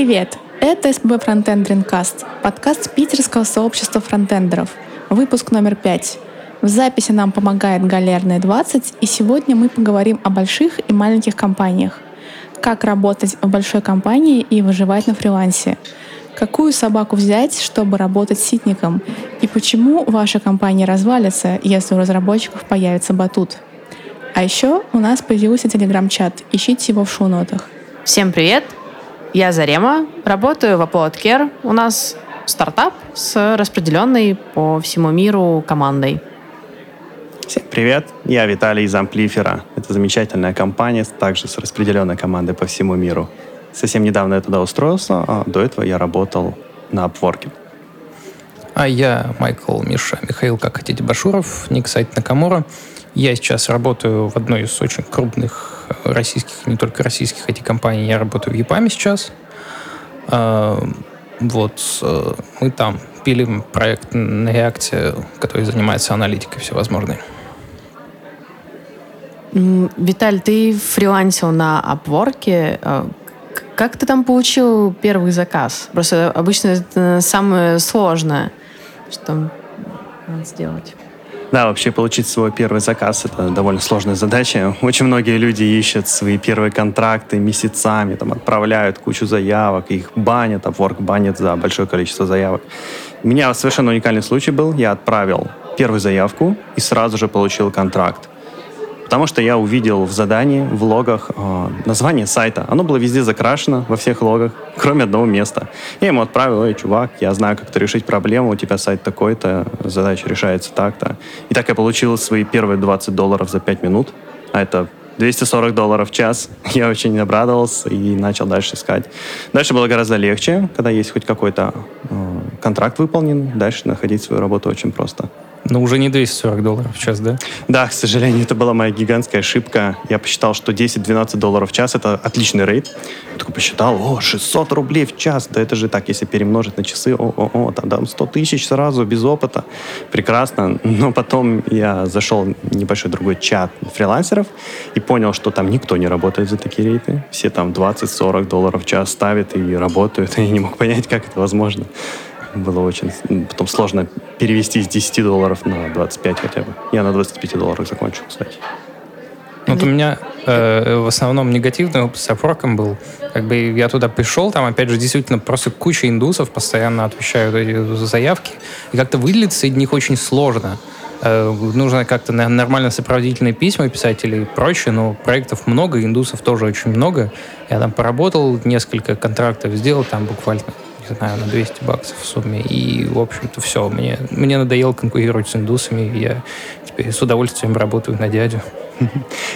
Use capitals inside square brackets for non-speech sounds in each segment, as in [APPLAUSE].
Привет! Это СПБ Фронтенд Дринкаст, подкаст питерского сообщества фронтендеров, выпуск номер пять. В записи нам помогает Галерная 20, и сегодня мы поговорим о больших и маленьких компаниях. Как работать в большой компании и выживать на фрилансе. Какую собаку взять, чтобы работать ситником? И почему ваша компания развалится, если у разработчиков появится батут? А еще у нас появился телеграм-чат. Ищите его в шоу-нотах. Всем привет! Я Зарема, работаю в Apollo Care. У нас стартап с распределенной по всему миру командой. Всем привет, я Виталий из Амплифера. Это замечательная компания, также с распределенной командой по всему миру. Совсем недавно я туда устроился, а до этого я работал на Upwork. А я Майкл Миша Михаил, как хотите, Башуров, ник сайт Накамура. Я сейчас работаю в одной из очень крупных российских, не только российских IT-компаний. Я работаю в ЕПАМе сейчас. А, вот, э, мы там пилим проект на реакте, который занимается аналитикой всевозможной. Виталь, ты фрилансил на Upwork. А, как ты там получил первый заказ? Просто обычно это самое сложное, что надо сделать. Да, вообще получить свой первый заказ — это довольно сложная задача. Очень многие люди ищут свои первые контракты месяцами, там, отправляют кучу заявок, их банят, а Work банит за большое количество заявок. У меня совершенно уникальный случай был. Я отправил первую заявку и сразу же получил контракт. Потому что я увидел в задании, в логах э, название сайта. Оно было везде закрашено, во всех логах, кроме одного места. Я ему отправил, эй, чувак, я знаю, как то решить проблему, у тебя сайт такой-то, задача решается так-то. И так я получил свои первые 20 долларов за 5 минут, а это 240 долларов в час. [LAUGHS] Я очень обрадовался и начал дальше искать. Дальше было гораздо легче, когда есть хоть какой-то э, контракт выполнен. Дальше находить свою работу очень просто. Но уже не 240 долларов в час, да? Да, к сожалению, это была моя гигантская ошибка. Я посчитал, что 10-12 долларов в час — это отличный рейд. Я такой посчитал, о, 600 рублей в час. Да это же так, если перемножить на часы, о-о-о, там, там 100 тысяч сразу, без опыта. Прекрасно. Но потом я зашел в небольшой другой чат фрилансеров и понял, что там никто не работает за такие рейты. Все там 20-40 долларов в час ставят и работают. И [LAUGHS] я не мог понять, как это возможно было очень потом сложно перевести с 10 долларов на 25 хотя бы. Я на 25 долларах закончил, кстати. Вот у меня э, в основном негативный опыт с Upwork был. Как бы я туда пришел, там, опять же, действительно просто куча индусов постоянно отвечают эти заявки. И как-то выделиться из них очень сложно. Э, нужно как-то нормально сопроводительные письма писать или прочее, но проектов много, индусов тоже очень много. Я там поработал, несколько контрактов сделал там буквально не знаю, на 200 баксов в сумме. И, в общем-то, все. Мне, мне надоело конкурировать с индусами. Я теперь с удовольствием работаю на дядю. [LAUGHS]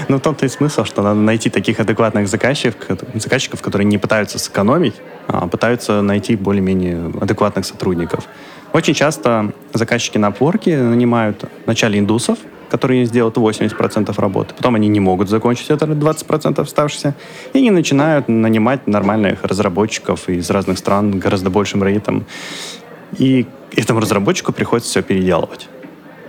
Ну, в том-то и смысл, что надо найти таких адекватных заказчиков, заказчиков, которые не пытаются сэкономить, а пытаются найти более-менее адекватных сотрудников. Очень часто заказчики на Upwork нанимают вначале индусов, которые сделают 80% работы. Потом они не могут закончить это 20% оставшихся. И они начинают нанимать нормальных разработчиков из разных стран гораздо большим рейтом. И этому разработчику приходится все переделывать.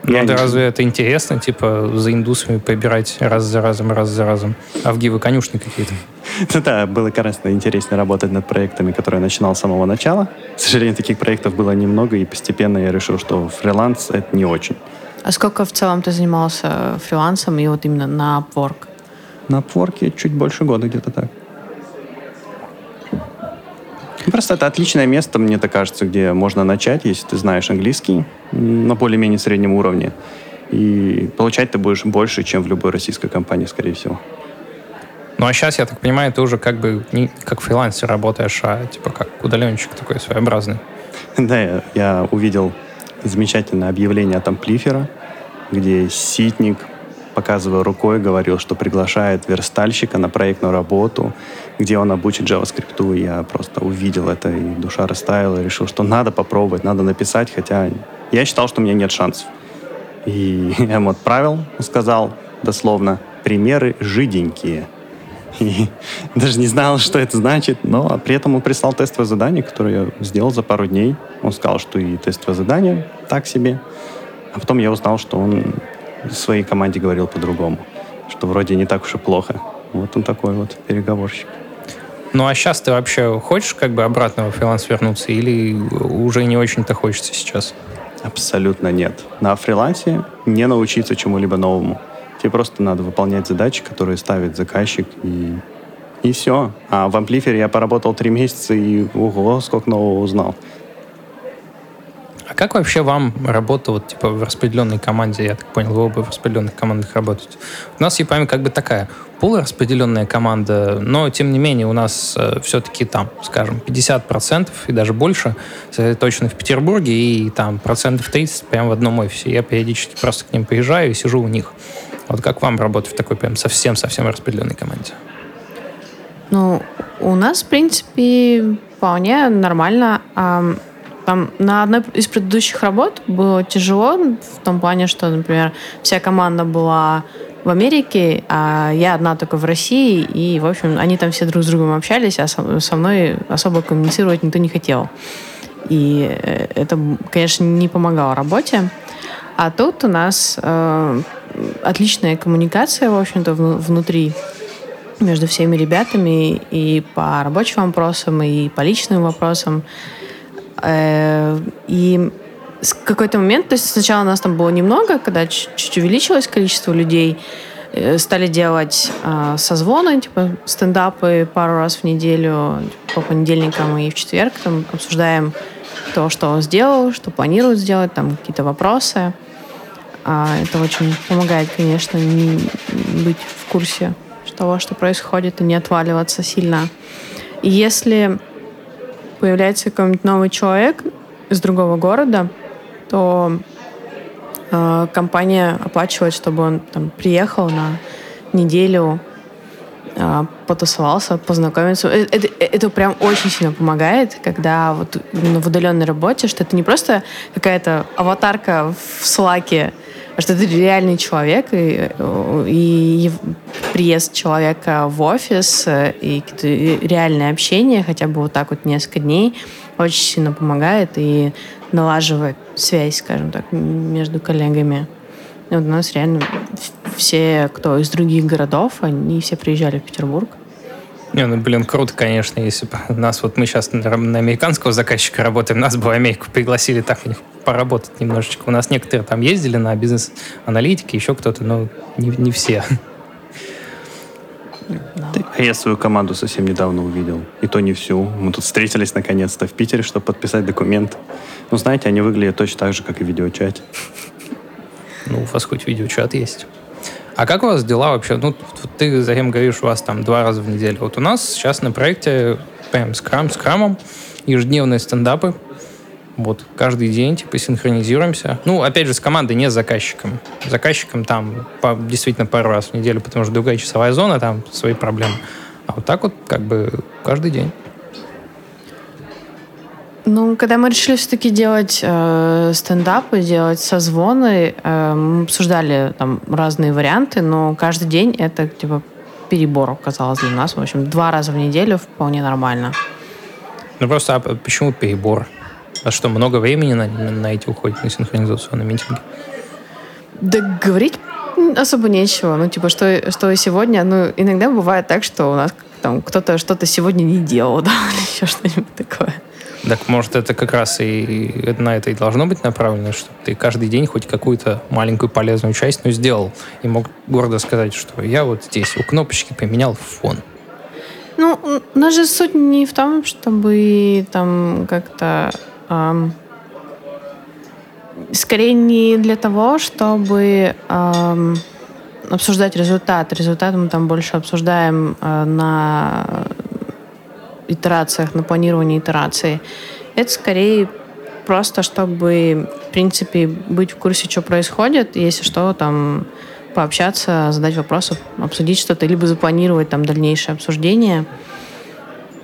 Ну, да не... разве это интересно, типа, за индусами побирать раз за разом, раз за разом? А в гивы конюшни какие-то? [LAUGHS] Ну да, было гораздо интереснее работать над проектами, которые я начинал с самого начала. К сожалению, таких проектов было немного, и постепенно я решил, что фриланс — это не очень. А сколько в целом ты занимался фрилансом и вот именно на Upwork? На Upwork чуть больше года где-то так. Просто это отличное место, мне так кажется, где можно начать, если ты знаешь английский на более-менее среднем уровне. И получать ты будешь больше, чем в любой российской компании, скорее всего. Ну а сейчас, я так понимаю, ты уже как бы не как фрилансер работаешь, а типа как удаленщик такой своеобразный. [LAUGHS] Да, я, я увидел замечательное объявление от Амплифера, где ситник, показывая рукой, говорил, что приглашает верстальщика на проектную работу, где он обучит JavaScript. Я просто увидел это, и душа растаяла, и решил, что надо попробовать, надо написать, хотя я считал, что у меня нет шансов. И [LAUGHS] я ему отправил, сказал дословно, примеры жиденькие – и [LAUGHS] даже не знал, что это значит, но при этом он прислал тестовое задание, которое я сделал за пару дней. Он сказал, что и тестовое задание так себе. А потом я узнал, что он своей команде говорил по-другому, что вроде не так уж и плохо. Вот он такой вот переговорщик. Ну, а сейчас ты вообще хочешь как бы обратно в фриланс вернуться или уже не очень-то хочется сейчас? Абсолютно нет. На фрилансе не научиться чему-либо новому. Тебе просто надо выполнять задачи, которые ставит заказчик, и, и все. А в Амплифере я поработал три месяца, и ого, сколько нового узнал. А как вообще вам работа вот типа в распределенной команде? Я так понял, вы оба в распределенных командах работаете. У нас в EPAM как бы такая полураспределенная команда, но тем не менее у нас э, все-таки там, скажем, 50% и даже больше точно в Петербурге и там процентов 30 прямо в одном офисе. Я периодически просто к ним приезжаю и сижу у них. Вот как вам работать в такой прям совсем-совсем распределенной команде? Ну, у нас, в принципе, вполне нормально. Там на одной из предыдущих работ было тяжело в том плане, что, например, вся команда была в Америке, а я одна только в России, и, в общем, они там все друг с другом общались, а со мной особо коммуницировать никто не хотел. И э, это, конечно, не помогало работе. А тут у нас э, отличная коммуникация, в общем-то, внутри между всеми ребятами и по рабочим вопросам, и по личным вопросам. Э, и с какой-то момент, то есть сначала нас там было немного, когда чуть-чуть увеличилось количество людей, э, стали делать э, созвоны, типа стендапы пару раз в неделю, типа, по понедельникам и в четверг, там обсуждаем то, что он сделал, что планирует сделать, там какие-то вопросы. А это очень помогает, конечно, не быть в курсе того, что происходит, и не отваливаться сильно. И если появляется какой-нибудь новый человек из другого города, то э, компания оплачивает, чтобы он там приехал на неделю, э, потусовался, познакомиться. Это, это, это прям очень сильно помогает, когда вот в удаленной работе, что это не просто какая-то аватарка в слаке, что это реальный человек, и, и приезд человека в офис, и реальное общение, хотя бы вот так вот несколько дней, очень сильно помогает и налаживает связь, скажем так, между коллегами. И вот у нас реально все, кто из других городов, они все приезжали в Петербург. Не, ну, блин, круто, конечно, если бы нас, вот мы сейчас на, на американского заказчика работаем, нас бы в Америку пригласили так у них поработать немножечко. У нас некоторые там ездили на бизнес-аналитики, еще кто-то, но не, не все. А я свою команду совсем недавно увидел. И то не всю. Мы тут встретились наконец-то в Питере, чтобы подписать документ. Ну, знаете, они выглядят точно так же, как и в видеочате. Ну, у вас хоть видеочат есть. А как у вас дела вообще? Ну, ты затем говоришь, у вас там два раза в неделю. Вот у нас сейчас на проекте прям скрам, скрамом ежедневные стендапы. Вот, каждый день, типа, синхронизируемся. Ну, опять же, с командой, не с заказчиком. С заказчиком там по, действительно пару раз в неделю, потому что другая часовая зона, там свои проблемы. А вот так вот, как бы, каждый день. Ну, когда мы решили все-таки делать э, стендапы, делать созвоны, э, мы обсуждали там разные варианты, но каждый день это типа перебор оказалось для нас. В общем, два раза в неделю вполне нормально. Ну просто а почему перебор? А что, много времени на, на эти уходит, на синхронизацию, на митинги? Да говорить особо нечего. Ну, типа, что, что сегодня, ну, иногда бывает так, что у нас там кто-то что-то сегодня не делал, [LAUGHS] да, или еще что-нибудь такое. Так может это как раз и на это и должно быть направлено, что ты каждый день хоть какую-то маленькую полезную часть, но сделал. И мог гордо сказать, что я вот здесь у кнопочки поменял фон. Ну, у нас же суть не в том, чтобы там как-то... Эм, скорее не для того, чтобы эм, обсуждать результат. Результат мы там больше обсуждаем э, на итерациях, на планировании итераций. Это скорее просто, чтобы, в принципе, быть в курсе, что происходит, если что, там пообщаться, задать вопросы, обсудить что-то, либо запланировать там дальнейшее обсуждение.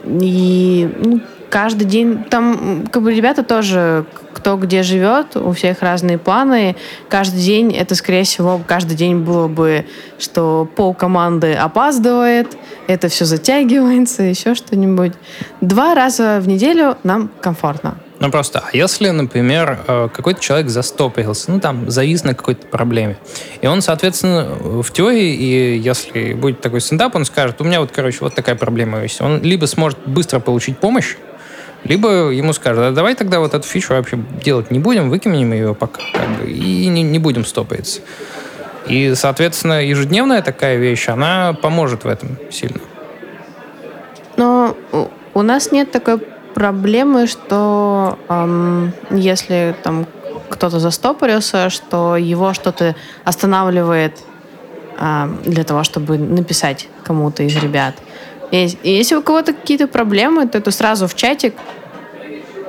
И ну, каждый день там как бы ребята тоже кто где живет, у всех разные планы. Каждый день это, скорее всего, каждый день было бы, что пол команды опаздывает, это все затягивается, еще что-нибудь. Два раза в неделю нам комфортно. Ну просто, а если, например, э, какой-то человек застопорился, ну там, завис на какой-то проблеме, и он, соответственно, в теории, и если будет такой стендап, он скажет, у меня вот, короче, вот такая проблема есть. Он либо сможет быстро получить помощь, либо ему скажут, а давай тогда вот эту фичу вообще делать не будем, выкинем ее пока, как бы, и не, не будем стопаться. И, соответственно, ежедневная такая вещь, она поможет в этом сильно. Но у нас нет такой проблемы, что эм, если там кто-то застопорился, что его что-то останавливает э, для того, чтобы написать кому-то из ребят. И, если у кого-то какие-то проблемы, то это сразу в чатик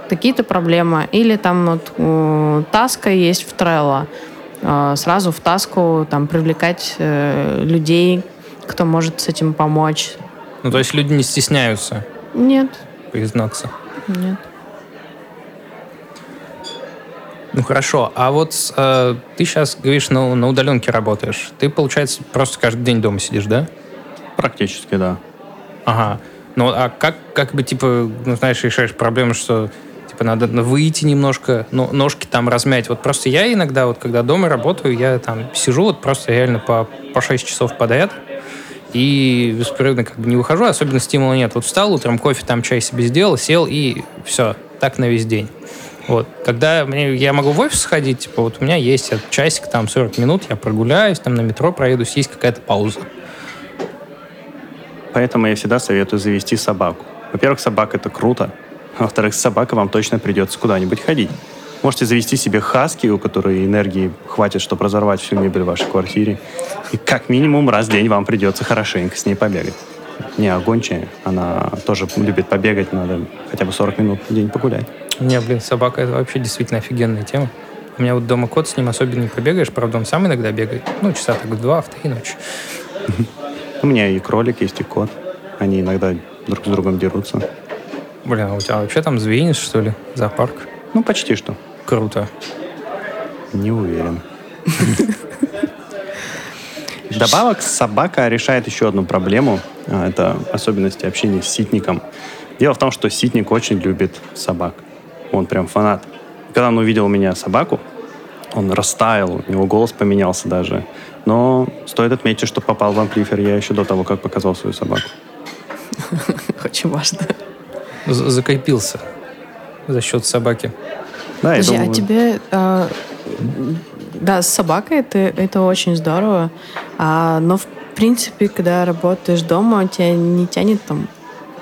какие-то проблемы. Или там вот таска есть в Trello. Э, сразу в таску там привлекать э, людей, кто может с этим помочь. Ну, то есть люди не стесняются? Нет. Признаться? Нет. Ну хорошо, а вот э, ты сейчас говоришь, на, на удаленке работаешь. Ты, получается, просто каждый день дома сидишь, да? Практически, да. Ага. Ну а как, как бы, типа, ну, знаешь, решаешь проблему, что типа надо выйти немножко, ну, ножки там размять. Вот просто я иногда, вот когда дома работаю, я там сижу вот просто реально по, по 6 часов подряд, и беспрерывно как бы не выхожу, особенно стимула нет. Вот встал утром, кофе, там чай себе сделал, сел и все, так на весь день. Вот. Когда мне, я могу в офис ходить, типа, вот у меня есть часик, там, 40 минут, я прогуляюсь, там, на метро проедусь, есть какая-то пауза. Поэтому я всегда советую завести собаку. Во-первых, собака — это круто. Во-вторых, с собакой вам точно придется куда-нибудь ходить. Можете завести себе хаски, у которой энергии хватит, чтобы разорвать всю мебель в вашей квартире. И как минимум раз в день вам придется хорошенько с ней побегать. Не, а гончая, она тоже любит побегать, надо хотя бы 40 минут в день погулять. Не, блин, собака — это вообще действительно офигенная тема. У меня вот дома кот, с ним особенно не побегаешь. Правда, он сам иногда бегает. Ну, часа так два, в три ночи. У меня и кролик есть, и кот. Они иногда друг с другом дерутся. Блин, а у тебя вообще там звенец, что ли? Зоопарк? Ну, почти что. Круто. Не уверен. Добавок собака решает еще одну проблему. А, это особенности общения с ситником. Дело в том, что ситник очень любит собак. Он прям фанат. Когда он увидел у меня собаку, он растаял, у него голос поменялся даже. Но стоит отметить, что попал в амплифер я еще до того, как показал свою собаку. [LAUGHS] Очень важно. Закрепился за счет собаки. Да, Подожди, думаю... а тебе... Э, да, с собакой это, это очень здорово. А, но, в принципе, когда работаешь дома, тебя не тянет там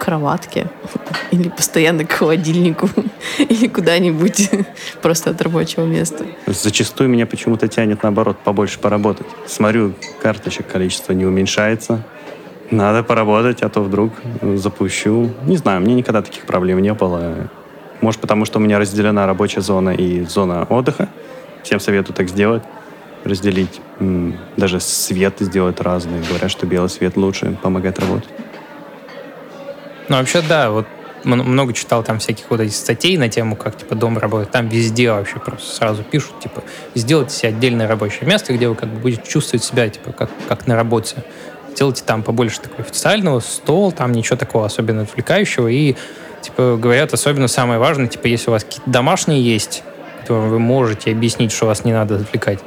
кроватке [LAUGHS] или постоянно к холодильнику [LAUGHS] или куда-нибудь [LAUGHS] просто от рабочего места. Зачастую меня почему-то тянет, наоборот, побольше поработать. Смотрю, карточек количество не уменьшается. Надо поработать, а то вдруг запущу. Не знаю, мне никогда таких проблем не было. Может, потому что у меня разделена рабочая зона и зона отдыха. Всем советую так сделать. Разделить. Даже свет сделать разный. Говорят, что белый свет лучше помогает работать. Ну, вообще, да, вот много читал там всяких вот этих статей на тему, как, типа, дом работает. Там везде вообще просто сразу пишут, типа, сделайте себе отдельное рабочее место, где вы как бы будете чувствовать себя, типа, как, как на работе. Сделайте там побольше такого официального, стол, там ничего такого особенно отвлекающего, и типа, говорят, особенно самое важное, типа, если у вас какие-то домашние есть, которые вы можете объяснить, что вас не надо отвлекать,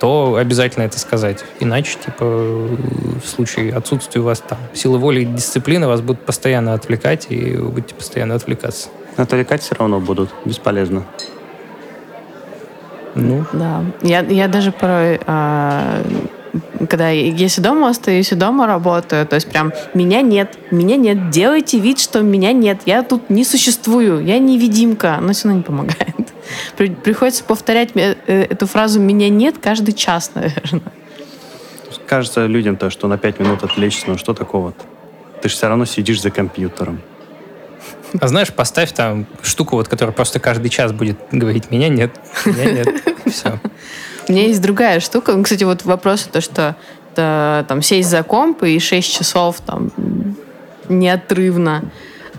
то обязательно это сказать. Иначе, типа, в случае отсутствия у вас там силы воли и дисциплины вас будут постоянно отвлекать, и вы будете постоянно отвлекаться. Отвлекать все равно будут. Бесполезно. Ну. Да. Я, я даже порой а, когда если дома остаюсь и дома работаю, то есть прям меня нет, меня нет, делайте вид, что меня нет, я тут не существую, я невидимка, но все равно не помогает. Приходится повторять э, эту фразу «меня нет» каждый час, наверное. Кажется людям то, что на пять минут отвлечься, но что такого? Ты же все равно сидишь за компьютером. А знаешь, поставь там штуку, вот, которая просто каждый час будет говорить «меня нет, меня нет». [LAUGHS] Все. У меня есть другая штука. Ну, кстати, вот вопрос, то, что это, там сесть за комп и 6 часов там неотрывно.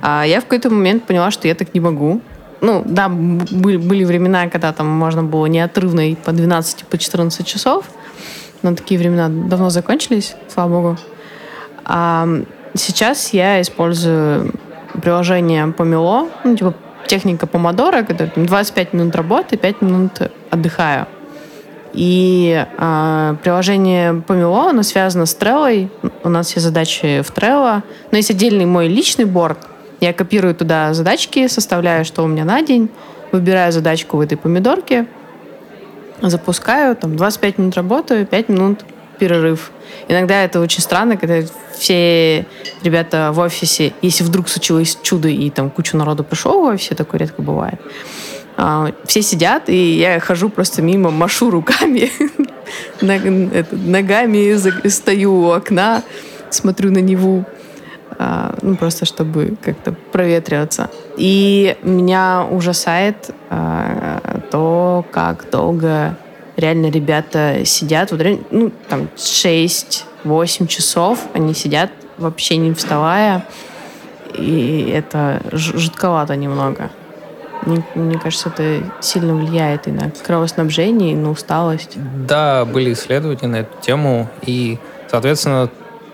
А я в какой-то момент поняла, что я так не могу. Ну, да, были, были времена, когда там можно было неотрывно и по 12, по 14 часов. Но такие времена давно закончились, слава богу. А сейчас я использую приложение Помело, ну, типа техника помодора, когда там, 25 минут работы, 5 минут отдыхаю. И э, приложение Помело, оно связано с Trello. У нас все задачи в Trello. Но есть отдельный мой личный борт. Я копирую туда задачки, составляю, что у меня на день, выбираю задачку в этой помидорке, запускаю, там 25 минут работаю, 5 минут перерыв. Иногда это очень странно, когда все ребята в офисе, если вдруг случилось чудо и там кучу народу пришло в офисе, такое редко бывает, а, все сидят, и я хожу просто мимо, машу руками, [LAUGHS] ногами стою у окна, смотрю на а, ну, просто чтобы как-то проветриваться. И меня ужасает а, то, как долго реально ребята сидят, вот, ну, там, 6-8 часов они сидят, вообще не вставая, и это жутковато немного. Мне, мне кажется, это сильно влияет и на кровоснабжение, и на усталость. Да, были исследования на эту тему, и, соответственно,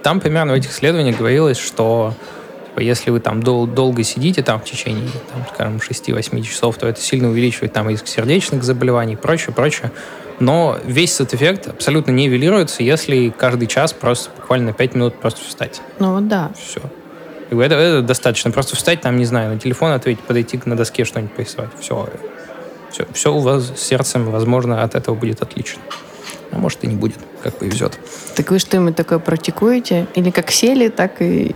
там примерно в этих исследованиях говорилось, что типа, если вы там дол- долго сидите там в течение, там, скажем, 6-8 часов, то это сильно увеличивает там риск сердечных заболеваний и прочее, прочее. Но весь этот эффект абсолютно не нивелируется, если каждый час просто буквально 5 минут просто встать. Ну вот да. Все. Это, это достаточно. Просто встать там, не знаю, на телефон ответить, подойти на доске что-нибудь порисовать. Все. Все, все у вас с сердцем, возможно, от этого будет отлично. А может и не будет, как повезет. Так вы что-нибудь такое практикуете? Или как сели, так и...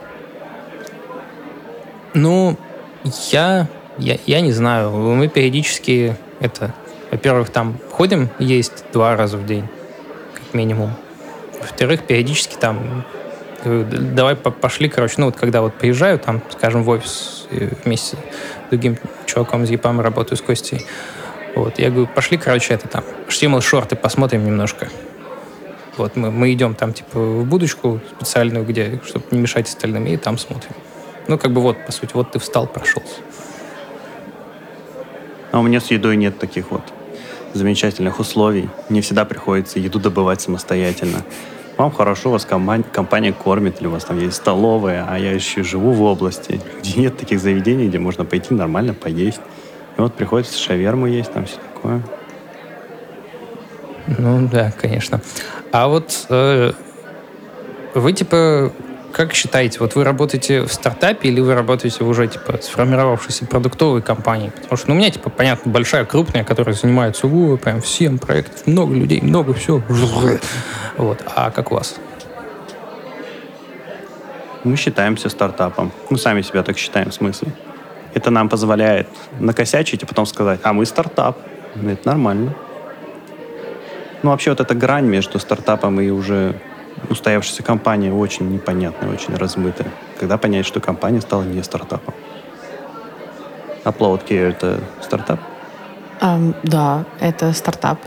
Ну, я, я, я не знаю. Мы периодически это... Во-первых, там ходим есть два раза в день, как минимум. Во-вторых, периодически там давай пошли, короче, ну вот когда вот приезжаю, там, скажем, в офис вместе с другим чуваком из ЕПАМ работаю с Костей, вот, я говорю, пошли, короче, это там, HTML шорты посмотрим немножко. Вот, мы, мы идем там, типа, в будочку специальную, где, чтобы не мешать остальным, и там смотрим. Ну, как бы вот, по сути, вот ты встал, прошелся. А у меня с едой нет таких вот замечательных условий. Не всегда приходится еду добывать самостоятельно вам хорошо, вас компания, компания кормит, или у вас там есть столовая, а я еще живу в области, где нет таких заведений, где можно пойти нормально поесть. И вот приходится шаверму есть, там все такое. Ну да, конечно. А вот э, вы типа как считаете, вот вы работаете в стартапе или вы работаете уже типа сформировавшейся продуктовой компании? Потому что ну, у меня типа понятно большая крупная, которая занимается у прям всем проектов, много людей, много все. Вот. А как у вас? Мы считаемся стартапом. Мы сами себя так считаем в смысле. Это нам позволяет накосячить и потом сказать, а мы стартап. Это нормально. Ну, вообще вот эта грань между стартапом и уже устоявшаяся компания очень непонятная, очень размытая. Когда понять, что компания стала не стартапом? Upload Care — это стартап? Um, да, это стартап.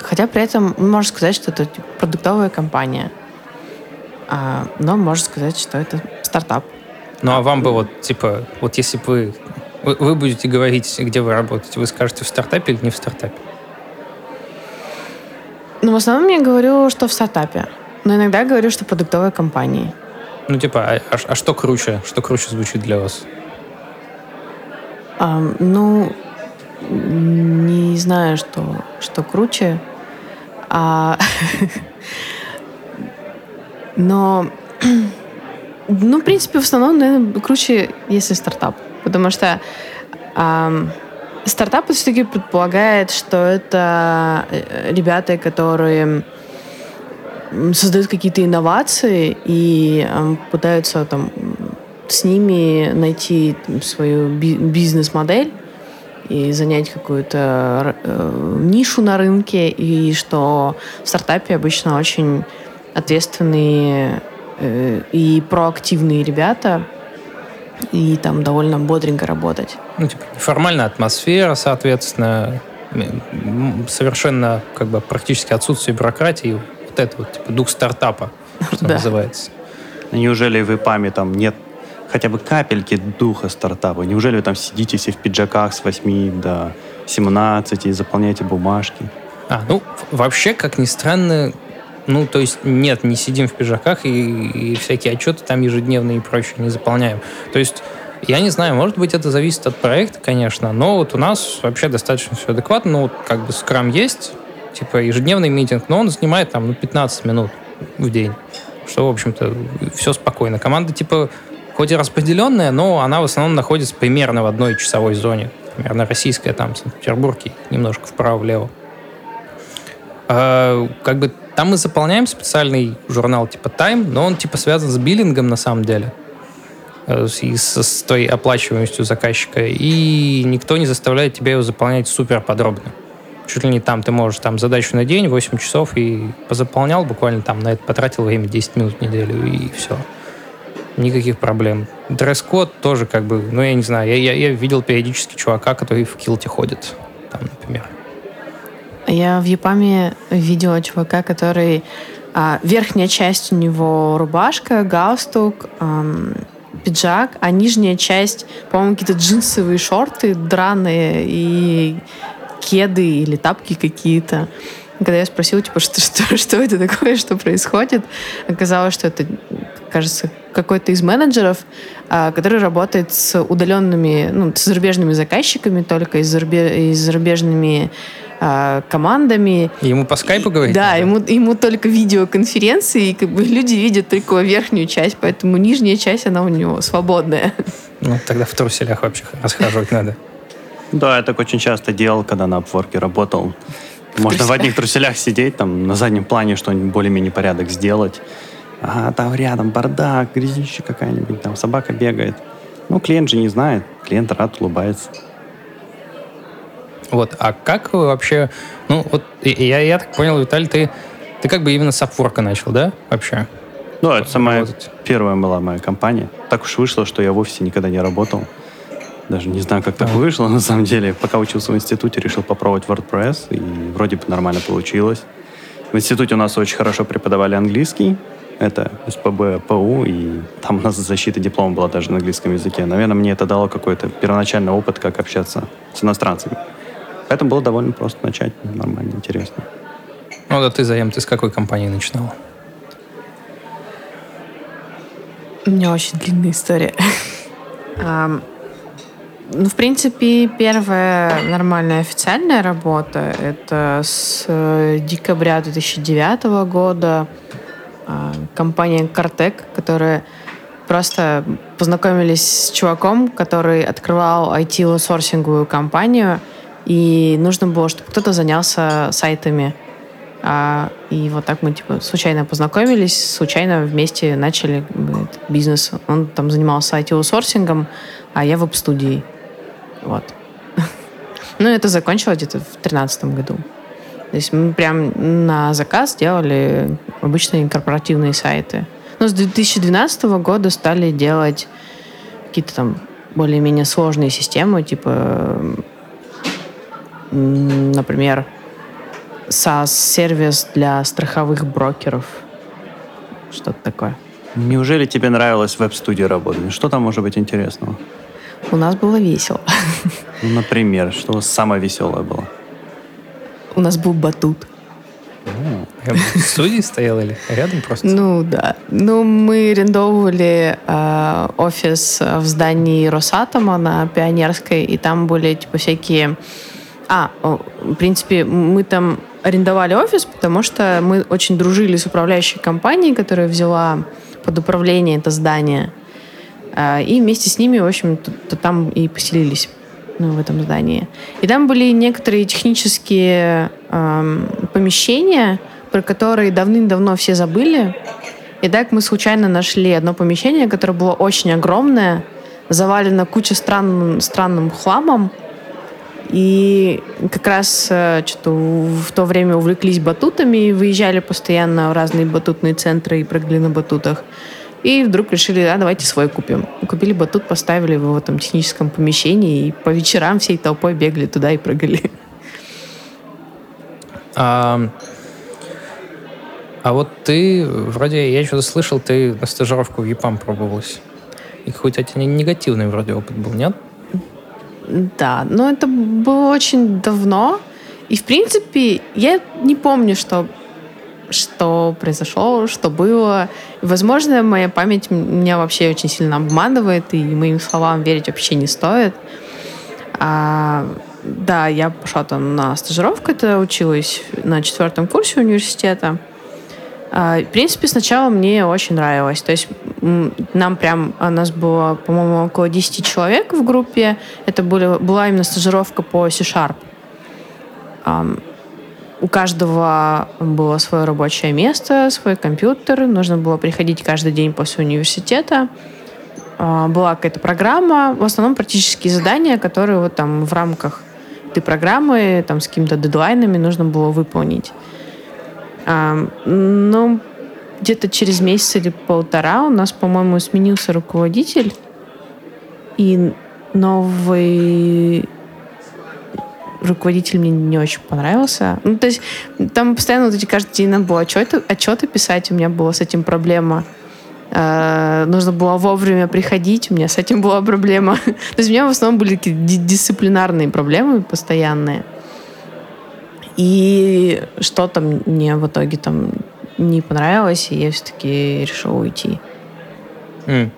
Хотя при этом можно сказать, что это продуктовая компания. А, но можно сказать, что это стартап. Ну а вам бы вот, типа, вот если бы вы, вы, вы будете говорить, где вы работаете, вы скажете в стартапе или не в стартапе? Ну, в основном я говорю, что в стартапе. Но иногда говорю, что продуктовая компания. Ну, типа, а, а, а что круче? Что круче звучит для вас? А, ну, не знаю, что, что круче. А, [LAUGHS] но, ну, в принципе, в основном, наверное, круче, если стартап. Потому что а, стартап все-таки предполагает, что это э, ребята, которые создают какие-то инновации и э, пытаются там с ними найти свою бизнес-модель и занять какую-то э, нишу на рынке, и что в стартапе обычно очень ответственные э, и проактивные ребята, и там довольно бодренько работать. Ну, типа, формальная атмосфера, соответственно, совершенно как бы практически отсутствие бюрократии, вот это вот, типа, дух стартапа, что называется. Неужели в ИПАМе там нет хотя бы капельки духа стартапа? Неужели вы там сидите все в пиджаках с 8 до 17 и заполняете бумажки? А, ну, вообще, как ни странно, ну, то есть, нет, не сидим в пиджаках и, и всякие отчеты там ежедневные и прочее не заполняем. То есть, Я не знаю, может быть, это зависит от проекта, конечно, но вот у нас вообще достаточно все адекватно. Ну, вот как бы скрам есть, типа ежедневный митинг, но он занимает там ну, 15 минут в день. Что, в общем-то, все спокойно. Команда, типа, хоть и распределенная, но она в основном находится примерно в одной часовой зоне. Примерно российская, там, Санкт-Петербург, немножко вправо-влево. А, как бы там мы заполняем специальный журнал типа Time, но он типа связан с биллингом на самом деле э, и с, с той оплачиваемостью заказчика, и никто не заставляет тебя его заполнять супер подробно. Чуть ли не там ты можешь там задачу на день, 8 часов, и позаполнял буквально там на это потратил время 10 минут в неделю, и все. Никаких проблем. Дресс-код тоже как бы, ну я не знаю, я, я, я видел периодически чувака, который в килте ходит, там, например. Я в Япаме видела чувака, который... А, верхняя часть у него рубашка, галстук, эм, пиджак, а нижняя часть, по-моему, какие-то джинсовые шорты драные и кеды или тапки какие-то. Когда я спросила, типа, что, что, [LAUGHS] что это такое, что происходит, оказалось, что это, кажется, какой-то из менеджеров, а, который работает с удаленными, ну, с зарубежными заказчиками, только и с зарубежными а, командами. ему по скайпу говорить? Да, ему, ему только видеоконференции, и как бы люди видят только верхнюю часть, поэтому нижняя часть, она у него свободная. Ну, тогда в труселях вообще расхаживать надо. Да, я так очень часто делал, когда на Upwork работал. Можно в одних труселях сидеть, там на заднем плане что-нибудь более-менее порядок сделать. А там рядом бардак, грязище какая-нибудь, там собака бегает. Ну, клиент же не знает, клиент рад, улыбается. Вот, а как вы вообще... Ну, вот я, я так понял, Виталий, ты, ты как бы именно с Upwork начал, да, вообще? Ну, это самая работать? первая была моя компания. Так уж вышло, что я в офисе никогда не работал. Даже не знаю, как так вышло, [LAUGHS] на самом деле. Пока учился в институте, решил попробовать WordPress, и вроде бы нормально получилось. В институте у нас очень хорошо преподавали английский. Это СПБ, ПУ, и там у нас защита диплома была даже на английском языке. Наверное, мне это дало какой-то первоначальный опыт, как общаться с иностранцами. Поэтому было довольно просто начать, нормально, интересно. Ну да ты, Заем, ты с какой компании начинала? У меня очень длинная история. [LAUGHS] Ну, в принципе, первая нормальная официальная работа — это с э, декабря 2009 года а, компания Картек, которая просто познакомились с чуваком, который открывал IT-сорсинговую компанию — и нужно было, чтобы кто-то занялся сайтами. А, и вот так мы типа случайно познакомились, случайно вместе начали этот бизнес. Он там занимался IT-аутсорсингом, а я веб-студией. Вот. [LAUGHS] Ну, это закончилось где-то в 2013 году. То есть мы прям на заказ делали обычные корпоративные сайты. Но с 2012 года стали делать какие-то там более-менее сложные системы, типа например, SaaS-сервис для страховых брокеров. Что-то такое. Неужели тебе нравилось в веб-студии работать? Что там может быть интересного? У нас было весело. [LAUGHS] Ну, например, что самое веселое было? У нас был батут. В студии стоял или рядом просто? Ну, да. Ну, мы арендовывали э, офис в здании Росатома на Пионерской, и там были, типа, всякие а, в принципе, мы там арендовали офис, потому что мы очень дружили с управляющей компанией, которая взяла под управление это здание. А, и вместе с ними, в общем, то, там и поселились ну, в этом здании. И там были некоторые технические эм, помещения, про которые давным-давно все забыли. И так мы случайно нашли одно помещение, которое было очень огромное, завалено кучей стран, странным хламом. И как раз э, что-то в то время увлеклись батутами, выезжали постоянно в разные батутные центры и прыгали на батутах. И вдруг решили, а давайте свой купим. Купили батут, поставили его в этом техническом помещении, и по вечерам всей толпой бегали туда и прыгали. А, а вот ты, вроде, я что-то слышал, ты на стажировку в ЕПАМ пробовалась. И какой-то негативный вроде опыт был, нет? Да, но это было очень давно. И, в принципе, я не помню, что что произошло, что было. Возможно, моя память меня вообще очень сильно обманывает, и моим словам верить вообще не стоит. А, да, я пошла там на стажировку, это училась на четвертом курсе университета. А, в принципе, сначала мне очень нравилось. То есть нам прям, у нас было, по-моему, около 10 человек в группе. Это были, была именно стажировка по C-Sharp у каждого было свое рабочее место, свой компьютер. Нужно было приходить каждый день после университета. А, была какая-то программа, в основном практические задания, которые вот там в рамках этой программы там с какими-то дедлайнами нужно было выполнить. Но ну, где-то через месяц или полтора у нас, по-моему, сменился руководитель, и новый руководитель мне не очень понравился. Ну, то есть там постоянно вот эти каждый день надо было отчеты, отчеты писать, у меня была с этим проблема. Э, нужно было вовремя приходить, у меня с этим была проблема. [LAUGHS] то есть у меня в основном были какие-то дисциплинарные проблемы постоянные. И что-то мне в итоге там не понравилось, и я все-таки решила уйти. Mm.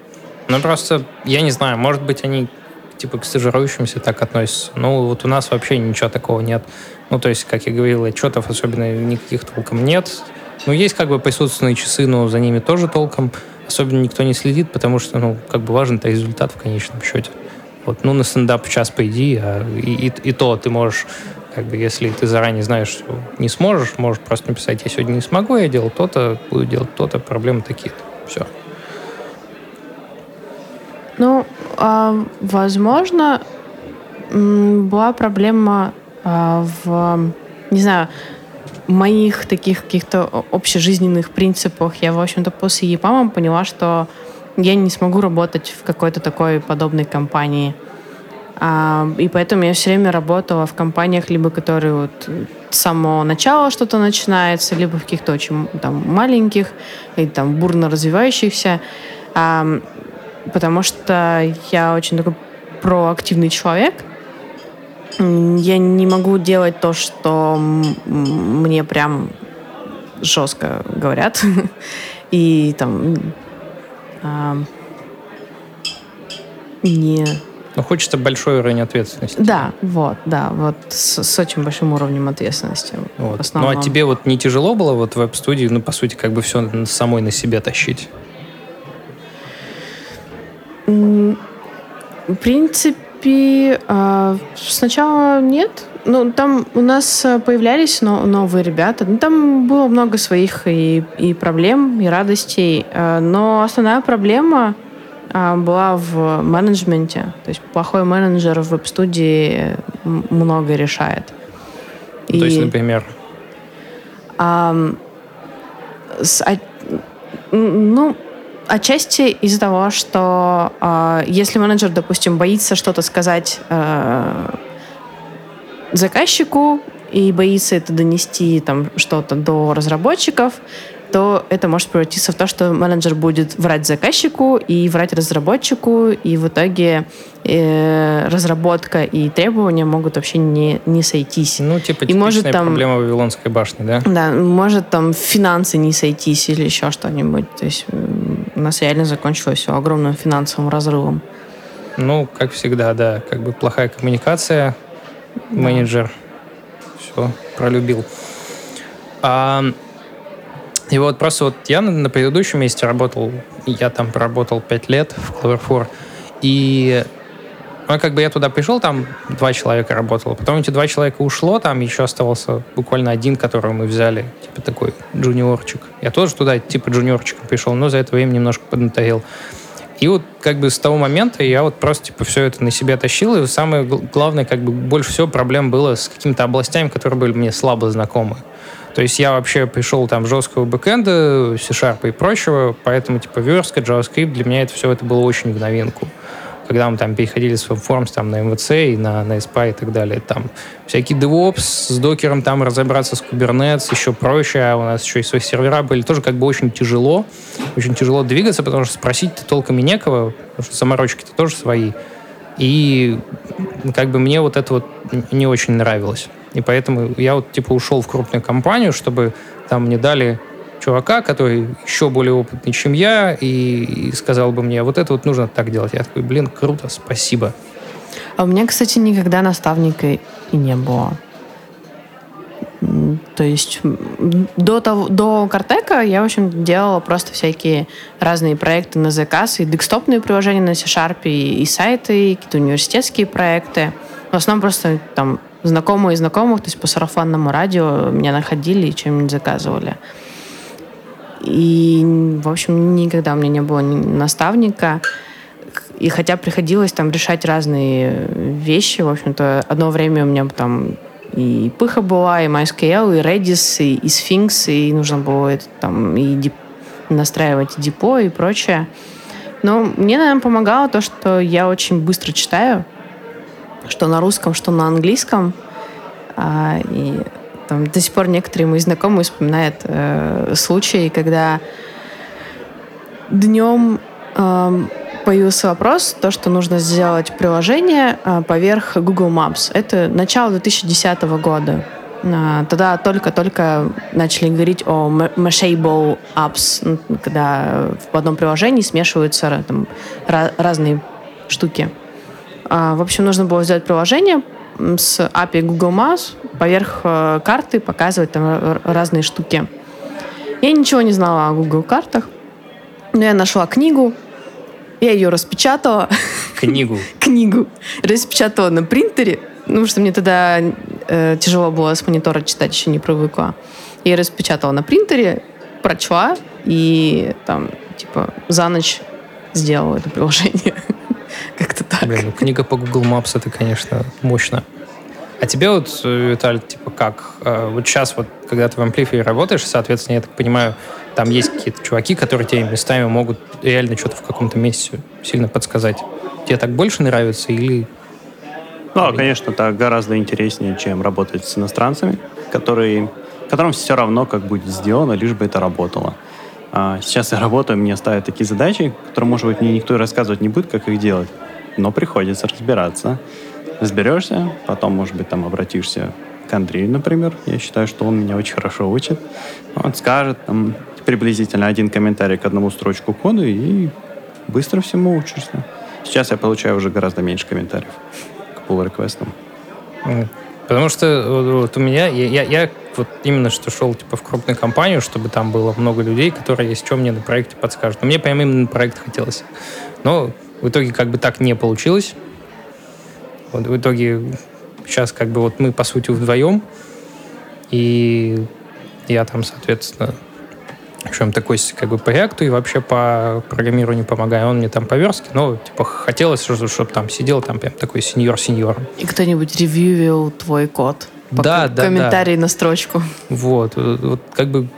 Ну, просто, я не знаю, может быть, они типа к стажирующимся так относятся. Ну, вот у нас вообще ничего такого нет. Ну, то есть, как я говорил, отчетов особенно никаких толком нет. Ну, есть как бы присутственные часы, но за ними тоже толком особенно никто не следит, потому что, ну, как бы важен-то результат в конечном счете. Вот, ну, на стендап час пойди, а и, и, и то ты можешь, как бы, если ты заранее знаешь, что не сможешь, можешь просто написать, я сегодня не смогу, я делал то-то, буду делать то-то, проблемы такие-то. Все. Ну, а, возможно, была проблема а, в, не знаю, моих таких каких-то общежизненных принципах. Я, в общем-то, после ЕПАМа поняла, что я не смогу работать в какой-то такой подобной компании. А, и поэтому я все время работала в компаниях, либо которые вот с самого начала что-то начинается, либо в каких-то очень там маленьких и там бурно развивающихся потому что я очень такой проактивный человек. Я не могу делать то, что мне прям жестко говорят. [LAUGHS] И там не... Ну, хочется большой уровень ответственности. Да, вот, да, вот с, с очень большим уровнем ответственности. Вот. Ну, а тебе вот не тяжело было вот в веб-студии, ну, по сути, как бы все самой на себе тащить? В принципе, а, сначала нет. Ну, там у нас появлялись новые ребята. Ну, там было много своих и, и проблем, и радостей. А, но основная проблема была в менеджменте. То есть плохой менеджер в веб-студии много решает. То и, есть, например? А, с, а, ну, Отчасти из-за того, что э, если менеджер, допустим, боится что-то сказать э, заказчику и боится это донести там что-то до разработчиков, то это может превратиться в то, что менеджер будет врать заказчику и врать разработчику, и в итоге э, разработка и требования могут вообще не, не сойтись. Ну, типа и может, там, проблема Вавилонской башни, да? Да, может там финансы не сойтись или еще что-нибудь. То есть у нас реально закончилось все огромным финансовым разрывом. Ну, как всегда, да, как бы плохая коммуникация, да. менеджер все пролюбил. А, и вот просто вот я на, на предыдущем месте работал, я там проработал пять лет в Clover4, и ну, как бы я туда пришел, там два человека работало. Потом эти два человека ушло, там еще оставался буквально один, которого мы взяли, типа такой джуниорчик. Я тоже туда типа джуниорчиком пришел, но за это время немножко поднатарил. И вот как бы с того момента я вот просто типа все это на себя тащил, и самое главное, как бы больше всего проблем было с какими-то областями, которые были мне слабо знакомы. То есть я вообще пришел там жесткого бэкэнда, C-Sharp и прочего, поэтому типа верстка, JavaScript, для меня это все это было очень в новинку когда мы там переходили с WebForms там, на MVC и на, на SPA и так далее. Там всякий DevOps с докером, там разобраться с Kubernetes еще проще, а у нас еще и свои сервера были. Тоже как бы очень тяжело, очень тяжело двигаться, потому что спросить-то толком и некого, потому что заморочки-то тоже свои. И как бы мне вот это вот не очень нравилось. И поэтому я вот типа ушел в крупную компанию, чтобы там мне дали чувака, который еще более опытный, чем я, и, и сказал бы мне, вот это вот нужно так делать. Я такой, блин, круто, спасибо. А у меня, кстати, никогда наставника и не было. То есть до, того, до Картека я, в общем, делала просто всякие разные проекты на заказ, и декстопные приложения на C-Sharp, и, и сайты, и какие-то университетские проекты. В основном просто там знакомые знакомых, то есть по сарафанному радио меня находили и чем-нибудь заказывали. И, в общем, никогда у меня не было наставника. И хотя приходилось там решать разные вещи, в общем-то, одно время у меня там и пыха была, и MySQL, и Redis, и, и Sphinx, и нужно было это, там и дип, настраивать депо и прочее. Но мне, наверное, помогало то, что я очень быстро читаю, что на русском, что на английском. А, и там, до сих пор некоторые мои знакомые вспоминают э, случаи, когда днем э, появился вопрос, то, что нужно сделать приложение э, поверх Google Maps. Это начало 2010 года. Э, тогда только-только начали говорить о mashable apps, когда в одном приложении смешиваются там, разные штуки. Э, в общем, нужно было сделать приложение, с API Google Maps поверх э, карты показывать там разные штуки. Я ничего не знала о Google картах, но я нашла книгу, я ее распечатала. Книгу? [LAUGHS] Книгу. Распечатала на принтере, потому что мне тогда э, тяжело было с монитора читать, еще не привыкла. Я распечатала на принтере, прочла и там, типа, за ночь сделала это приложение. [LAUGHS] Так. Блин, ну, книга по Google Maps это, конечно, мощно. А тебе вот, Виталий, типа как? Э, вот сейчас вот, когда ты в Amplify работаешь, соответственно, я так понимаю, там есть какие-то чуваки, которые тебе местами могут реально что-то в каком-то месте сильно подсказать. Тебе так больше нравится или... Ну, конечно, так гораздо интереснее, чем работать с иностранцами, которые, которым все равно, как будет сделано, лишь бы это работало. А сейчас я работаю, мне ставят такие задачи, которые, может быть, мне никто и рассказывать не будет, как их делать, но приходится разбираться. Разберешься, потом, может быть, там обратишься к Андрею, например. Я считаю, что он меня очень хорошо учит. Он скажет там, приблизительно один комментарий к одному строчку кода, и быстро всему учишься. Сейчас я получаю уже гораздо меньше комментариев к pull реквестам Потому что вот у меня, я, я, я вот именно что шел типа в крупную компанию, чтобы там было много людей, которые есть, что мне на проекте подскажут. Но мне прямо именно на проект хотелось. Но в итоге как бы так не получилось. Вот в итоге сейчас как бы вот мы по сути вдвоем, и я там, соответственно, в общем, такой как бы по реакту и вообще по программированию помогаю. Он мне там по верстке, но типа хотелось, чтобы, чтобы там сидел там прям такой сеньор-сеньор. И кто-нибудь ревьювил твой код? По да, да, комментарий да. на строчку. Вот, вот как бы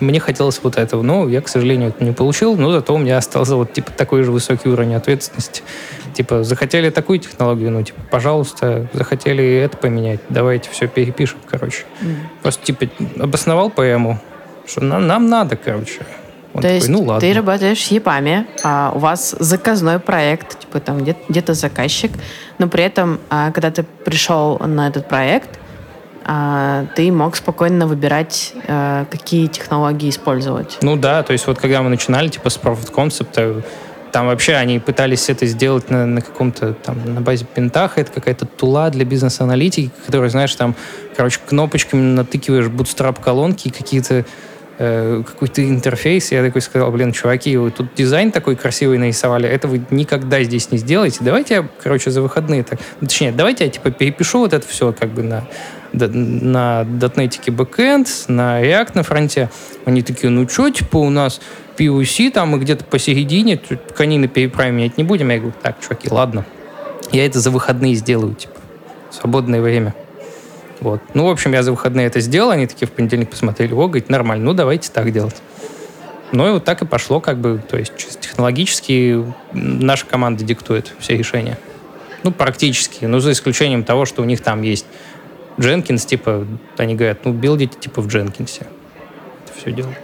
мне хотелось вот этого, но я, к сожалению, это не получил, но зато у меня остался вот типа такой же высокий уровень ответственности. Типа, захотели такую технологию, ну, типа, пожалуйста, захотели это поменять, давайте все перепишем, короче. Mm. Просто, типа, обосновал поэму, что нам, нам надо, короче. Он То такой, есть ну, ладно. ты работаешь в ЕПАМе, а у вас заказной проект, типа там где-то, где заказчик, но при этом, а, когда ты пришел на этот проект, ты мог спокойно выбирать, а, какие технологии использовать. Ну да, то есть вот когда мы начинали, типа с Profit Concept, там вообще они пытались это сделать на, на каком-то там на базе пентаха. Это какая-то тула для бизнес-аналитики, которая, знаешь, там, короче, кнопочками натыкиваешь bootstrap колонки и какие-то э, какой-то интерфейс. Я такой сказал, блин, чуваки, вы тут дизайн такой красивый нарисовали, это вы никогда здесь не сделаете. Давайте я, короче, за выходные так... Ну, точнее, давайте я, типа, перепишу вот это все как бы на на дотнетике бэкэнд, на React на фронте. Они такие, ну что, типа, у нас POC, там мы где-то посередине, конины переправим менять не будем. Я говорю, так, чуваки, ладно. Я это за выходные сделаю, типа, свободное время. Вот. Ну, в общем, я за выходные это сделал, они такие в понедельник посмотрели, о, говорит, нормально, ну, давайте так делать. Ну, и вот так и пошло, как бы, то есть технологически наша команда диктует все решения. Ну, практически, ну, за исключением того, что у них там есть Jenkins, типа, они говорят, ну, билдите, типа, в Jenkins. Это все дело.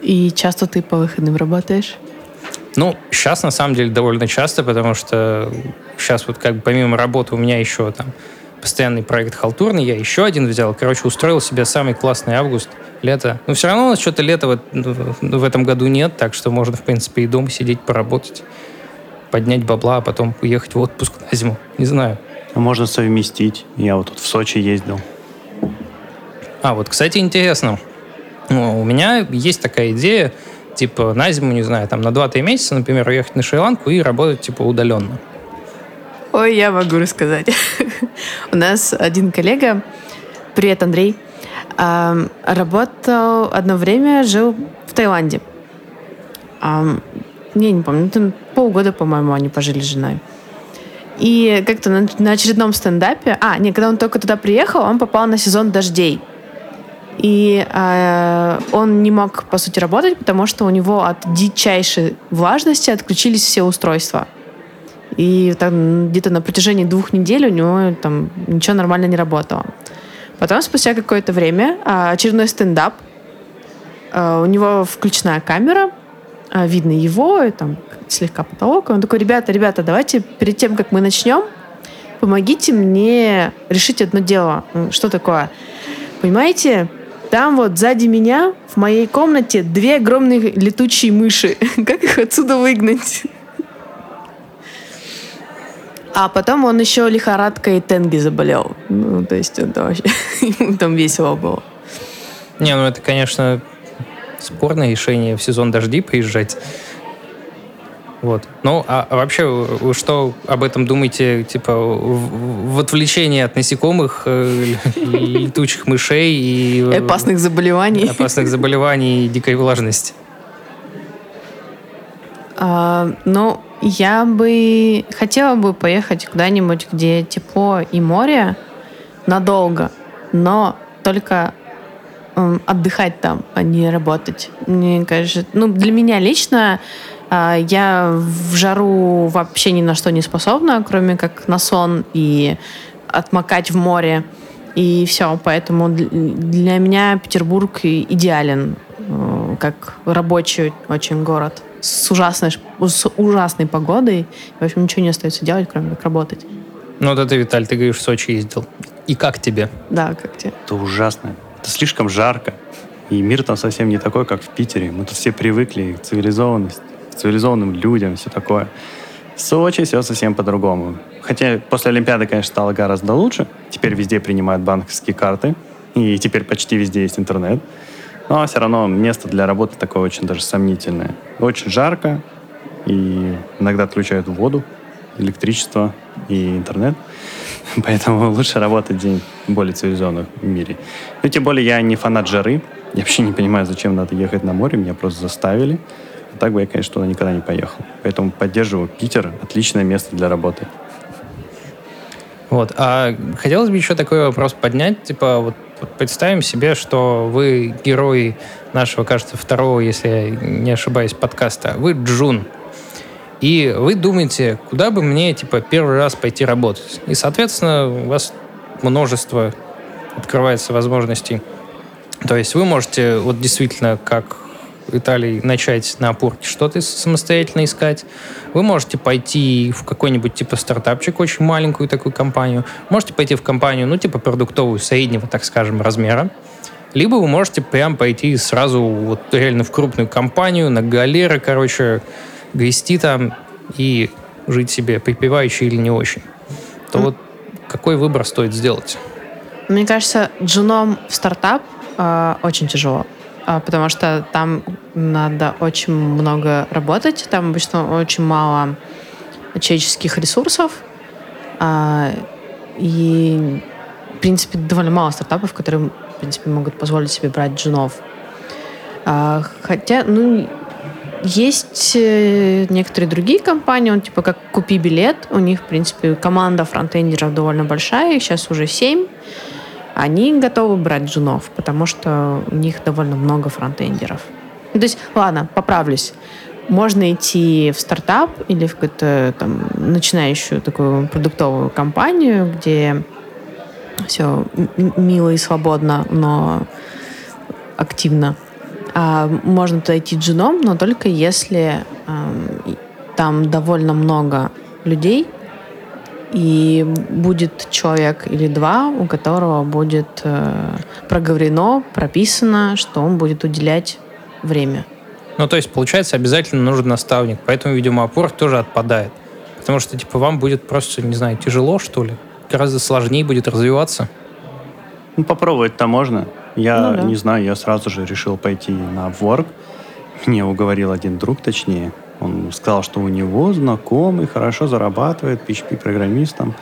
И часто ты по выходным работаешь? Ну, сейчас на самом деле довольно часто, потому что сейчас вот как бы помимо работы у меня еще там постоянный проект халтурный, я еще один взял. Короче, устроил себе самый классный август, лето. Но все равно у нас что-то лета в, в этом году нет, так что можно, в принципе, и дома сидеть, поработать, поднять бабла, а потом уехать в отпуск на зиму. Не знаю. Можно совместить. Я вот тут в Сочи ездил. А, вот, кстати, интересно. Ну, у меня есть такая идея, типа, на зиму, не знаю, там, на 2-3 месяца, например, уехать на Шри-Ланку и работать, типа, удаленно. Ой, я могу рассказать. У нас один коллега, привет, Андрей, работал одно время, жил в Таиланде. Не, не помню, там полгода, по-моему, они пожили с женой. И как-то на, на очередном стендапе... А, не, когда он только туда приехал, он попал на сезон дождей. И э, он не мог, по сути, работать, потому что у него от дичайшей влажности отключились все устройства. И там где-то на протяжении двух недель у него там ничего нормально не работало. Потом, спустя какое-то время, а, очередной стендап, а, у него включена камера, видно его, и там слегка потолок. Он такой, ребята, ребята, давайте перед тем, как мы начнем, помогите мне решить одно дело. Что такое? Понимаете, там вот сзади меня в моей комнате две огромные летучие мыши. [LAUGHS] Как их отсюда выгнать? А потом он еще лихорадкой Тенги заболел. Ну, то есть это вообще... [LAUGHS] Ему там весело было. Не, ну это, конечно, спорное решение в сезон дождей приезжать. Вот. Ну, а, а вообще, вы что об этом думаете, типа, в, в отвлечении от насекомых, э, летучих мышей и... Опасных заболеваний. Опасных заболеваний и дикой влажности? А, ну, я бы хотела бы поехать куда-нибудь, где тепло и море надолго, но только э, отдыхать там, а не работать. Мне кажется, ну, для меня лично э, я в жару вообще ни на что не способна, кроме как на сон и отмокать в море. И все, поэтому для меня Петербург идеален э, как рабочий очень город с ужасной, с ужасной погодой. В общем, ничего не остается делать, кроме как работать. Ну, вот это, Виталь, ты говоришь, в Сочи ездил. И как тебе? Да, как тебе? Это ужасно. Это слишком жарко. И мир там совсем не такой, как в Питере. Мы тут все привыкли к цивилизованности, к цивилизованным людям, все такое. В Сочи все совсем по-другому. Хотя после Олимпиады, конечно, стало гораздо лучше. Теперь везде принимают банковские карты. И теперь почти везде есть интернет. Но все равно место для работы такое очень даже сомнительное. Очень жарко, и иногда отключают воду, электричество и интернет. [LAUGHS] Поэтому лучше работать день более цивилизованных в мире. Ну, тем более я не фанат жары. Я вообще не понимаю, зачем надо ехать на море. Меня просто заставили. А так бы я, конечно, туда никогда не поехал. Поэтому поддерживаю Питер. Отличное место для работы. Вот. А хотелось бы еще такой вопрос поднять. Типа, вот представим себе, что вы герой нашего, кажется, второго, если я не ошибаюсь, подкаста. Вы Джун. И вы думаете, куда бы мне, типа, первый раз пойти работать. И, соответственно, у вас множество открывается возможностей. То есть вы можете вот действительно, как Италии начать на опорке что-то самостоятельно искать. Вы можете пойти в какой-нибудь типа стартапчик, очень маленькую такую компанию. Можете пойти в компанию, ну, типа продуктовую, среднего, так скажем, размера. Либо вы можете прям пойти сразу вот реально в крупную компанию, на галеры, короче, грести там и жить себе припевающий или не очень. То mm. вот какой выбор стоит сделать? Мне кажется, джуном в стартап э, очень тяжело. А, потому что там надо очень много работать, там обычно очень мало человеческих ресурсов, а, и, в принципе, довольно мало стартапов, которые, в принципе, могут позволить себе брать джунов. А, хотя, ну, есть э, некоторые другие компании, он типа как «Купи билет», у них, в принципе, команда фронтендеров довольно большая, их сейчас уже семь, они готовы брать джунов, потому что у них довольно много фронтендеров. Ну, то есть, ладно, поправлюсь. Можно идти в стартап или в какую-то там начинающую такую продуктовую компанию, где все мило и свободно, но активно. А можно туда идти джуном, но только если там довольно много людей, и будет человек или два, у которого будет э, проговорено, прописано, что он будет уделять время. Ну, то есть, получается, обязательно нужен наставник. Поэтому, видимо, опор тоже отпадает. Потому что, типа, вам будет просто, не знаю, тяжело, что ли? Гораздо сложнее будет развиваться. Ну, попробовать-то можно. Я ну, да. не знаю, я сразу же решил пойти на Upwork. Мне уговорил один друг, точнее. Он сказал, что у него знакомый хорошо зарабатывает PHP-программистом.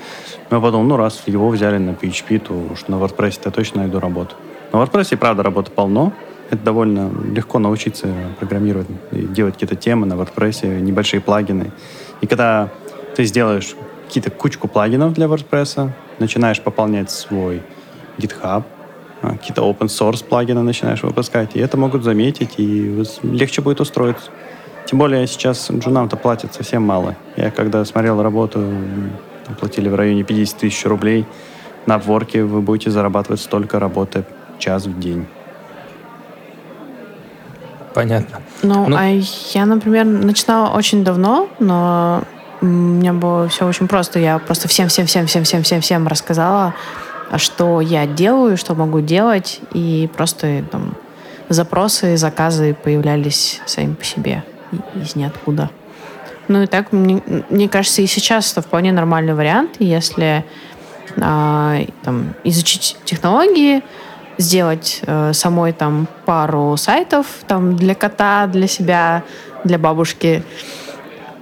Но потом, ну, раз его взяли на PHP, то уж на WordPress я точно найду работу. На WordPress, правда, работы полно. Это довольно легко научиться программировать, делать какие-то темы на WordPress, небольшие плагины. И когда ты сделаешь какие-то кучку плагинов для WordPress, начинаешь пополнять свой GitHub, какие-то open source плагины начинаешь выпускать, и это могут заметить, и легче будет устроиться. Тем более сейчас джунам-то платят совсем мало. Я когда смотрел работу, платили в районе 50 тысяч рублей. На обворке вы будете зарабатывать столько работы час в день. Понятно. Ну, ну, а я, например, начинала очень давно, но у меня было все очень просто. Я просто всем-всем-всем-всем-всем-всем рассказала, что я делаю, что могу делать, и просто там запросы, заказы появлялись сами по себе из ниоткуда. Ну и так, мне, мне кажется, и сейчас это вполне нормальный вариант, если а, там, изучить технологии, сделать э, самой там пару сайтов там для кота, для себя, для бабушки,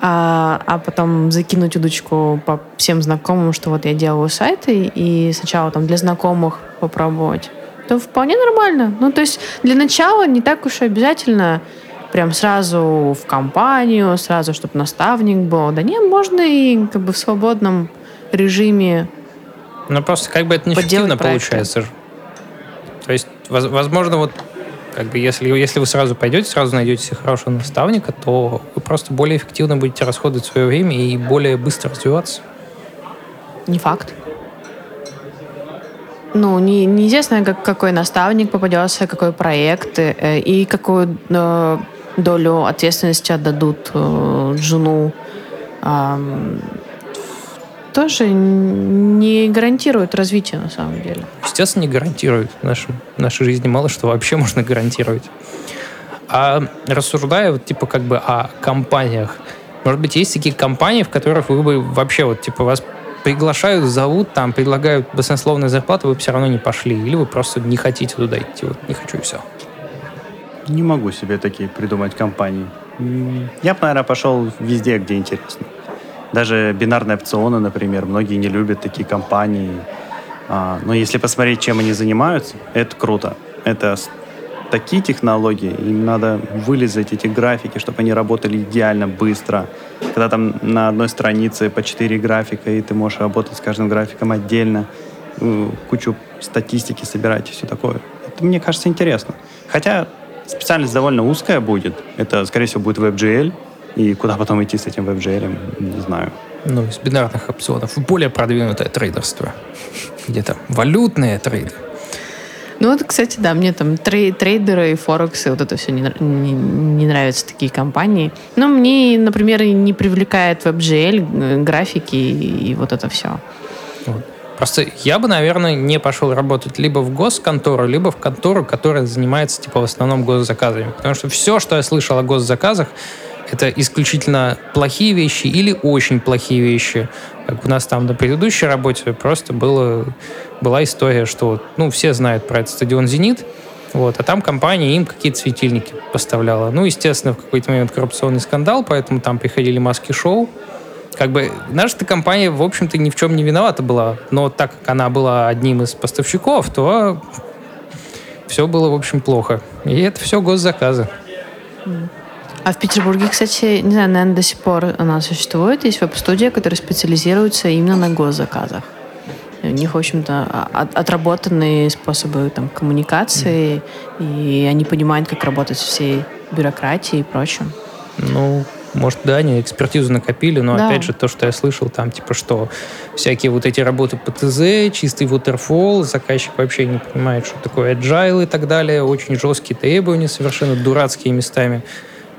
а, а потом закинуть удочку по всем знакомым, что вот я делаю сайты, и сначала там для знакомых попробовать, то вполне нормально. Ну, то есть для начала не так уж и обязательно прям сразу в компанию, сразу, чтобы наставник был. Да не, можно и как бы в свободном режиме Ну, просто как бы это неэффективно получается. То есть, возможно, вот как бы если, если вы сразу пойдете, сразу найдете себе хорошего наставника, то вы просто более эффективно будете расходовать свое время и более быстро развиваться. Не факт. Ну, не, неизвестно, как, какой наставник попадется, какой проект э, и какую э, долю ответственности отдадут э, э, тоже не гарантирует развитие на самом деле. Естественно, не гарантирует. В, нашем, в нашей жизни мало что вообще [LAUGHS] можно гарантировать. А рассуждая вот, типа как бы о компаниях, может быть, есть такие компании, в которых вы бы вообще вот типа вас приглашают, зовут, там предлагают баснословную зарплату, вы бы все равно не пошли, или вы просто не хотите туда идти, вот не хочу и все. Не могу себе такие придумать компании. Я бы, наверное, пошел везде, где интересно. Даже бинарные опционы, например, многие не любят такие компании. А, но если посмотреть, чем они занимаются, это круто. Это такие технологии, им надо вылезать эти графики, чтобы они работали идеально быстро. Когда там на одной странице по 4 графика, и ты можешь работать с каждым графиком отдельно, э, кучу статистики собирать и все такое. Это, мне кажется, интересно. Хотя Специальность довольно узкая будет. Это, скорее всего, будет WebGL. И куда потом идти с этим WebGL, не знаю. Ну, из бинарных опционов. Более продвинутое трейдерство. Где-то валютные трейды. Ну вот, кстати, да, мне там трей, трейдеры и форексы, вот это все не, не, не нравятся такие компании. Но мне, например, не привлекает WebGL, э, графики и, и вот это все. Вот. Просто я бы, наверное, не пошел работать либо в госконтору, либо в контору, которая занимается, типа, в основном госзаказами. Потому что все, что я слышал о госзаказах, это исключительно плохие вещи или очень плохие вещи. Как у нас там на предыдущей работе просто было, была история, что ну, все знают про этот стадион «Зенит», вот, а там компания им какие-то светильники поставляла. Ну, естественно, в какой-то момент коррупционный скандал, поэтому там приходили маски-шоу, как бы наша компания, в общем-то, ни в чем не виновата была. Но так как она была одним из поставщиков, то все было, в общем, плохо. И это все госзаказы. А в Петербурге, кстати, не знаю, наверное, до сих пор она существует. Есть веб-студия, которая специализируется именно на госзаказах. У них, в общем-то, отработанные способы там, коммуникации, mm. и они понимают, как работать со всей бюрократией и прочим. Ну, может, да, они экспертизу накопили, но да. опять же то, что я слышал, там типа что всякие вот эти работы по ТЗ, чистый waterfall, заказчик вообще не понимает, что такое agile и так далее, очень жесткие требования, совершенно дурацкие местами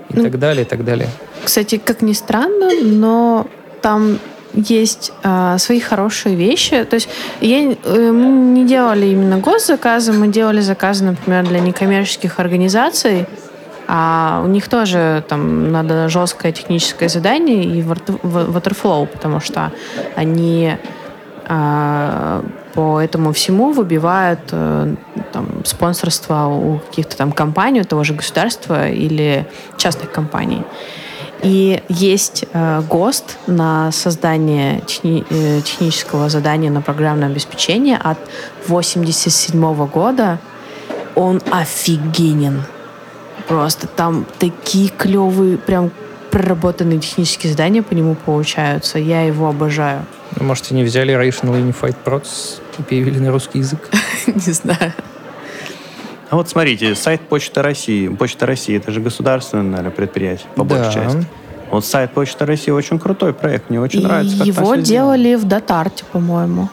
и так далее, и так далее. Кстати, как ни странно, но там есть э, свои хорошие вещи. То есть я, э, мы не делали именно госзаказы, мы делали заказы, например, для некоммерческих организаций, а у них тоже там надо жесткое техническое задание и waterflow, потому что они э, по этому всему выбивают э, там, спонсорство у каких-то там компаний, у того же государства или частных компаний. И есть э, ГОСТ на создание техни э, технического задания на программное обеспечение от 87 года. Он офигенен. Просто там такие клевые, прям проработанные технические задания по нему получаются. Я его обожаю. Ну, может, не взяли Rational Unified Process перевели на русский язык? [LAUGHS] Не знаю. А вот смотрите, сайт Почты России. Почта России это же государственное, наверное, предприятие, по большей да. части. Вот сайт Почты России очень крутой проект, мне очень и нравится. Его делали в Датарте, по-моему.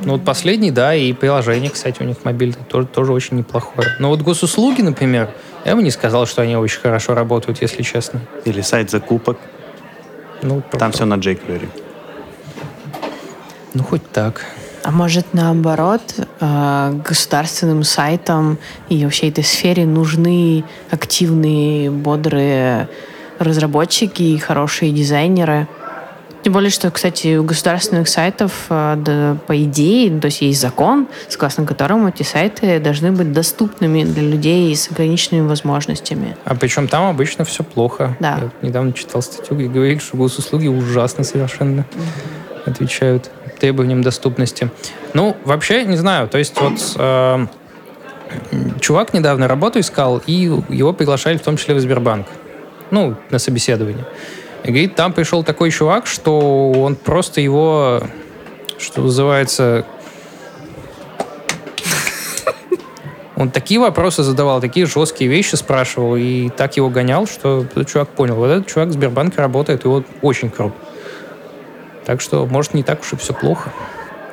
Ну вот последний, да, и приложение, кстати, у них мобильное тоже, тоже очень неплохое. Но вот госуслуги, например, я бы не сказал, что они очень хорошо работают, если честно. Или сайт закупок. Ну, Там все на jQuery. Ну, хоть так. А может, наоборот, э, государственным сайтам и вообще этой сфере нужны активные, бодрые разработчики и хорошие дизайнеры? Тем более, что, кстати, у государственных сайтов, э, да, по идее, ну, то есть есть закон, согласно которому эти сайты должны быть доступными для людей с ограниченными возможностями. А причем там обычно все плохо. Да. Я недавно читал статью, где говорили, что госуслуги ужасно совершенно mm-hmm. отвечают требованиям доступности. Ну, вообще, не знаю, то есть вот э, чувак недавно работу искал, и его приглашали в том числе в Сбербанк. Ну, на собеседование. И говорит, там пришел такой чувак, что он просто его, что называется, Он такие вопросы задавал, такие жесткие вещи спрашивал, и так его гонял, что этот чувак понял, вот этот чувак в Сбербанке работает, и вот очень круто. Так что, может, не так уж и все плохо.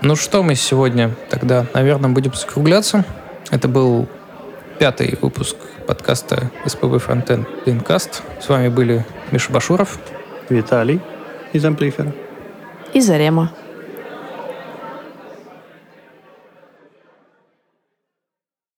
Ну что мы сегодня тогда, наверное, будем закругляться. Это был пятый выпуск подкаста СПБ Фронтенд Динкаст. С вами были Миша Башуров, Виталий из Амплифера и Зарема.